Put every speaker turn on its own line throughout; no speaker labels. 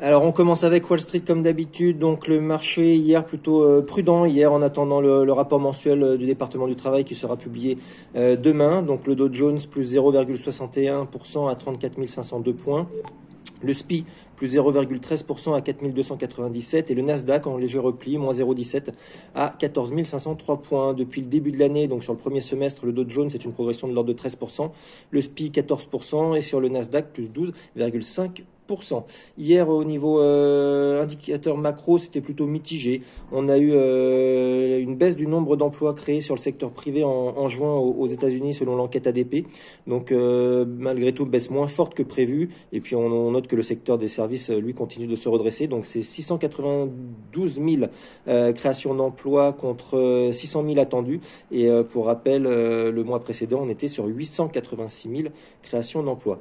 Alors on commence avec Wall Street comme d'habitude, donc le marché hier plutôt euh, prudent hier en attendant le, rapport mensuel euh, du département du travail qui sera publié euh, demain. Donc le Dow Jones plus 0,61% à 34 502 points. Le SPI plus 0,13% à 4297 et le Nasdaq en léger repli, moins 0,17 à 14 503 points. Depuis le début de l'année, donc sur le premier semestre, le Dow Jones c'est une progression de l'ordre de 13%, le SPI 14% et sur le Nasdaq plus 12,5%. Hier, au niveau euh, indicateur macro, c'était plutôt mitigé. On a eu euh, une baisse du nombre d'emplois créés sur le secteur privé en, juin aux, États-Unis, selon l'enquête ADP. Donc, euh, malgré tout, baisse moins forte que prévu. Et puis, on, note que le secteur des services, lui, continue de se redresser. Donc, c'est 692 000 créations d'emplois contre 600 000 attendus. Et pour rappel, le mois précédent, on était sur 886 000 créations d'emplois.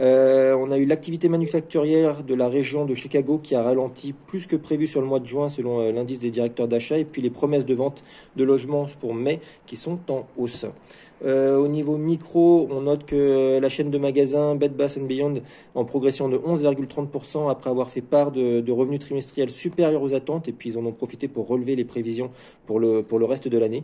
Euh, on a eu l'activité manufacturière de la région de Chicago qui a ralenti plus que prévu sur le mois de juin selon euh, l'indice des directeurs d'achat et puis les promesses de vente de logements pour mai qui sont en hausse. Euh, au niveau micro, on note que la chaîne de magasins Bed Bath Beyond en progression de 11,30% après avoir fait part de, de, revenus trimestriels supérieurs aux attentes et puis ils en ont profité pour relever les prévisions pour le, pour le reste de l'année.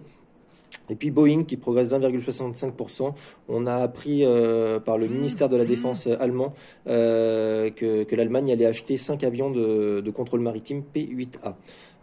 Et puis Boeing qui progresse d'1,65%. On a appris euh, par le ministère de la Défense allemand euh, que, l'Allemagne allait acheter 5 avions de, contrôle maritime P-8A.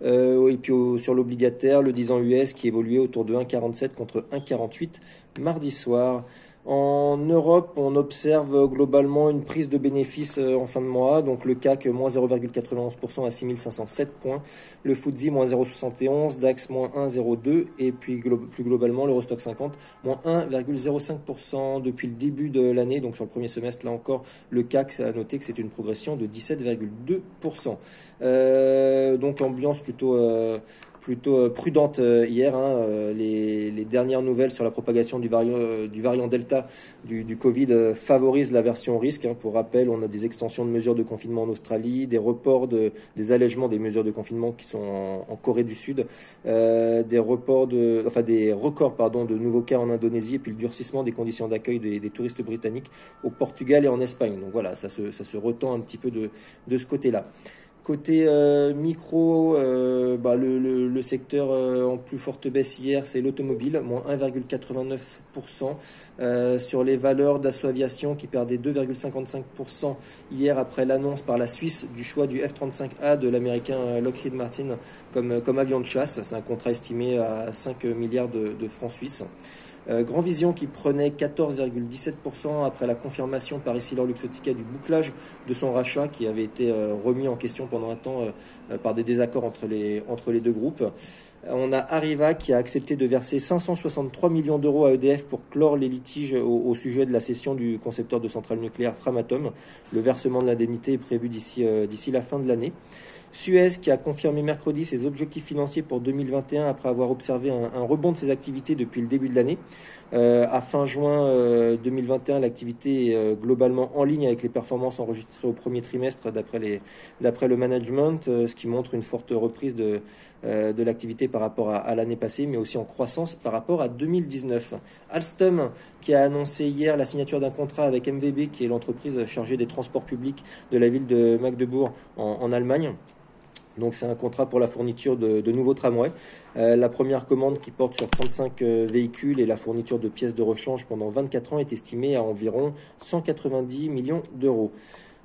Euh, et puis sur l'obligataire, le 10 ans US qui évoluait autour de 1,47 contre 1,48 mardi soir. En Europe, on observe globalement une prise de bénéfices euh, en fin de mois. Donc le CAC moins 0,91% à 6507 points, le FTSE moins 0,71, DAX moins 1,02% et puis plus globalement l'Eurostock 50 moins 1,05% depuis le début de l'année. Donc sur le premier semestre, là encore, le CAC a noté que c'est une progression de 17,2%. Euh, donc ambiance plutôt euh, plutôt euh, prudente euh, hier. Hein, euh, les, dernières nouvelles sur la propagation du variant, Delta du, Covid favorisent la version risque. Hein. Pour rappel, on a des extensions de mesures de confinement en Australie, des reports, de, des allègements des mesures de confinement qui sont en, Corée du Sud, des reports enfin des records de nouveaux cas en Indonésie et puis le durcissement des conditions d'accueil des, touristes britanniques au Portugal et en Espagne. Donc voilà, ça se, ça retend un petit peu de, de ce côté-là. Côté euh, micro, euh, bah, le, secteur euh, en plus forte baisse hier, c'est l'automobile, moins 1,89%. sur les valeurs d'Assaut Aviation qui perdait 2,55% hier après l'annonce par la Suisse du choix du F-35A de l'américain Lockheed Martin comme, comme avion de chasse. C'est un contrat estimé à 5 milliards de, de francs suisses. Euh, Grand Vision qui prenait 14,17% après la confirmation par Essilor Luxotica du bouclage de son rachat qui avait été euh, remis en question pendant un temps euh, par des désaccords entre les, entre les deux groupes. On a Arriva qui a accepté de verser 563 millions d'euros à EDF pour clore les litiges au, sujet de la cession du concepteur de centrale nucléaire Framatome. Le versement de l'indemnité est prévu d'ici la fin de l'année. Suez qui a confirmé mercredi ses objectifs financiers pour 2021 après avoir observé un, rebond de ses activités depuis le début de l'année. Euh, à fin juin 2021, euh, l'activité est euh, globalement en ligne avec les performances enregistrées au premier trimestre d'après le management, ce qui montre une forte reprise de, de l'activité par rapport à, à l'année passée, mais aussi en croissance par rapport à 2019. Alstom qui a annoncé hier la signature d'un contrat avec MVB, qui est l'entreprise chargée des transports publics de la ville de Magdebourg en, en Allemagne. Donc c'est un contrat pour la fourniture de, nouveaux tramways. Euh, la première commande qui porte sur 35 euh, véhicules et la fourniture de pièces de rechange pendant 24 ans est estimée à environ 190 millions d'euros.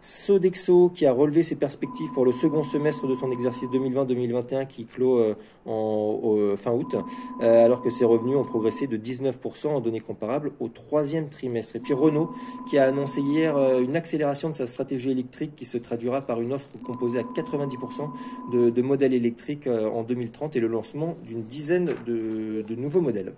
Sodexo qui a relevé ses perspectives pour le second semestre de son exercice 2020-2021 qui clôt euh, en fin août, euh, alors que ses revenus ont progressé de 19% en données comparables au troisième trimestre. Et puis Renault qui a annoncé hier euh, une accélération de sa stratégie électrique qui se traduira par une offre composée à 90% de, modèles électriques en 2030 et le lancement d'une dizaine de nouveaux modèles.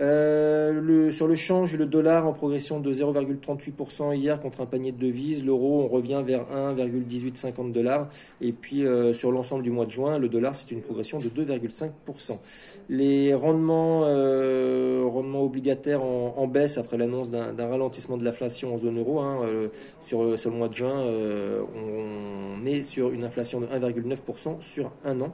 Euh, le, sur le change, le dollar en progression de 0,38% hier contre un panier de devises. L'euro, on revient vers 1,1850 dollars. Et puis euh, sur l'ensemble du mois de juin, le dollar, c'est une progression de 2,5%. Les rendements, euh, rendements obligataires en, baisse après l'annonce d'un ralentissement de l'inflation en zone euro. Hein, euh, sur, sur, le mois de juin, on, on est sur une inflation de 1,9% sur un an.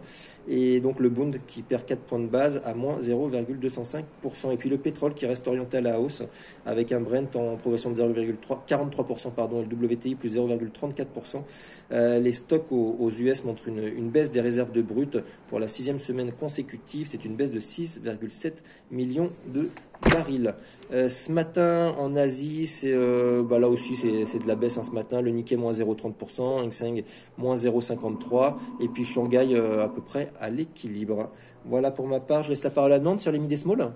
Et donc le Bund qui perd 4 points de base à moins 0,205%. 0,2%. Et puis le pétrole qui reste orienté à la hausse avec un Brent en progression de 0,43% pardon, et le WTI plus 0,34%. Euh, les stocks aux, US montrent une, baisse des réserves de brut pour la sixième semaine consécutive. C'est une baisse de 6,7 millions de barils. Euh, ce matin en Asie, c'est euh, bah là aussi c'est de la baisse hein, ce matin. Le Nikkei moins 0,30%, Hang Seng moins 0,53% et puis Shanghai à peu près à l'équilibre. Voilà pour ma part. Je laisse la parole à Nantes sur les mid small.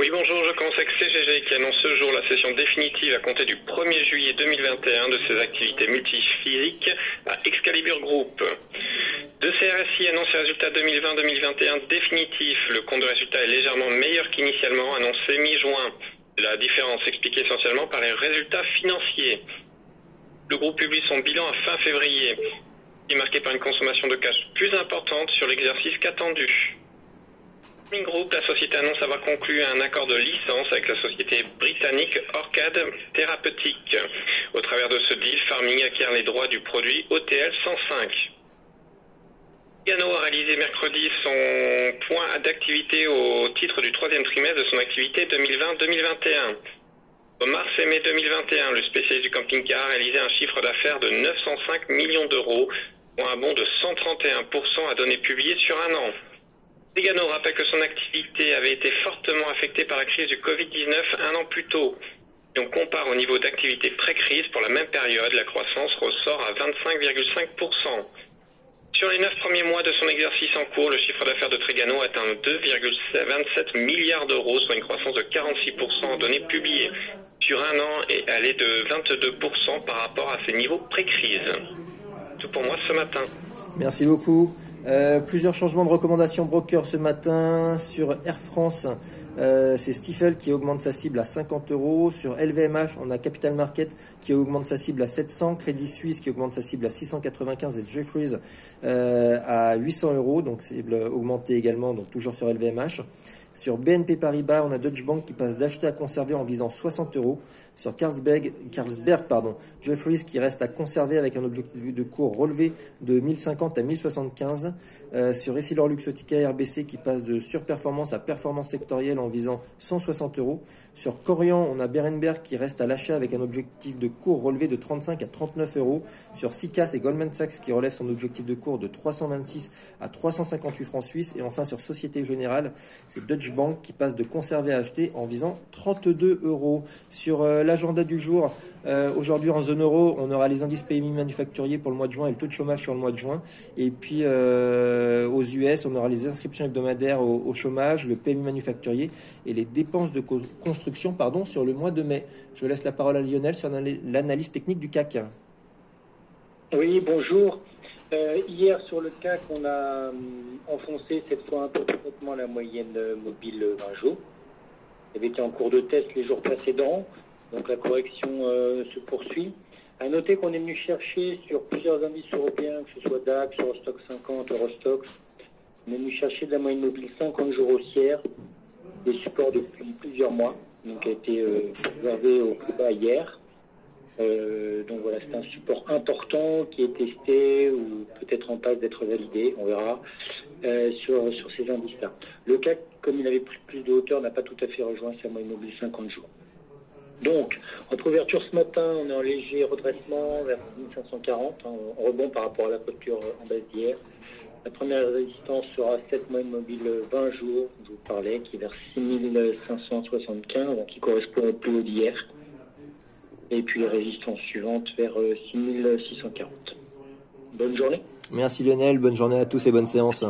Oui, bonjour, je commence avec CGG qui annonce ce jour la session définitive à compter du 1er juillet 2021 de ses activités multiphiliques à Excalibur Group. De CRSI annonce ses résultats 2020-2021 définitifs. Le compte de résultat est légèrement meilleur qu'initialement annoncé mi-juin. La différence s'explique essentiellement par les résultats financiers. Le groupe publie son bilan à fin février, est marqué par une consommation de cash plus importante sur l'exercice qu'attendu. Group, la société annonce avoir conclu un accord de licence avec la société britannique Orchid Thérapeutique. Au travers de ce deal, Farming acquiert les droits du produit OTL 105. Gano a réalisé mercredi son point d'activité au titre du troisième trimestre de son activité 2020-2021. Au mars et mai 2021, le spécialiste du camping-car a réalisé un chiffre d'affaires de 905 millions d'euros, pour un bond de 131% à données publiées sur un an. Degano rappelle que son activité avait été fortement affectée par la crise du Covid-19 un an plus tôt. Si on compare au niveau d'activité pré-crise pour la même période, la croissance ressort à 25,5%. Sur les neuf premiers mois de son exercice en cours, le chiffre d'affaires de Trigano atteint 2,27 milliards d'euros, soit une croissance de 46% en données publiées sur un an et elle est de 22% par rapport à ses niveaux pré-crise. Tout pour moi ce matin.
Merci beaucoup. Euh, plusieurs changements de recommandations broker ce matin sur Air France. Euh, c'est Stifel qui augmente sa cible à 50 euros. Sur LVMH, on a Capital Market qui augmente sa cible à 700, Crédit Suisse qui augmente sa cible à 695 et Jeffries euh, à 800 euros. Donc cible augmentée également, donc toujours sur LVMH. Sur BNP Paribas, on a Deutsche Bank qui passe d'acheter à conserver en visant 60 euros. Sur Carlsberg, Carlsberg pardon, Jeffries qui reste à conserver avec un objectif de cours relevé de 1050 à 1075. Euh, sur Essilor Luxotica RBC qui passe de surperformance à performance sectorielle en visant 160 euros. Sur Corian, on a Berenberg qui reste à l'achat avec un objectif de cours relevé de 35 à 39 euros. Sur Sicas et Goldman Sachs qui relève son objectif de cours de 326 à 358 francs suisses. Et enfin sur Société Générale, c'est Bank qui passe de conserver à acheter en visant 32 euros. Sur euh, l'agenda du jour, euh, aujourd'hui, en zone euro, on aura les indices PMI manufacturiers pour le mois de juin et le taux de chômage sur le mois de juin. Et puis, euh, aux US, on aura les inscriptions hebdomadaires au, chômage, le PMI manufacturier et les dépenses de construction pardon, sur le mois de mai. Je laisse la parole à Lionel sur l'analyse technique du CAC.
Oui, bonjour. Euh, hier, sur le CAC, on a enfoncé cette fois un peu complètement la moyenne mobile 20 jours. Il avait été en cours de test les jours précédents. Donc la correction euh, se poursuit. À noter qu'on est venu chercher sur plusieurs indices européens, que ce soit DAX, Eurostock 50, Eurostox, on est venu chercher de la moyenne mobile 50 jours haussière, des supports depuis plusieurs mois, donc a été euh, au plus bas hier. Euh, donc voilà, c'est un support important qui est testé ou peut-être en passe d'être validé, on verra, sur, sur ces indices-là. Le CAC, comme il avait plus, plus de hauteur, n'a pas tout à fait rejoint sa moyenne mobile 50 jours. Donc, en couverture ce matin, on est en léger redressement vers 1540, hein, en rebond par rapport à la clôture en baisse d'hier. La première résistance sera 7 mois mobile 20 jours, je vous parlais, qui est vers 6575, donc qui correspond au plus haut d'hier. Et puis résistance suivante vers 6640. Bonne journée.
Merci Lionel, bonne journée à tous et bonne séance.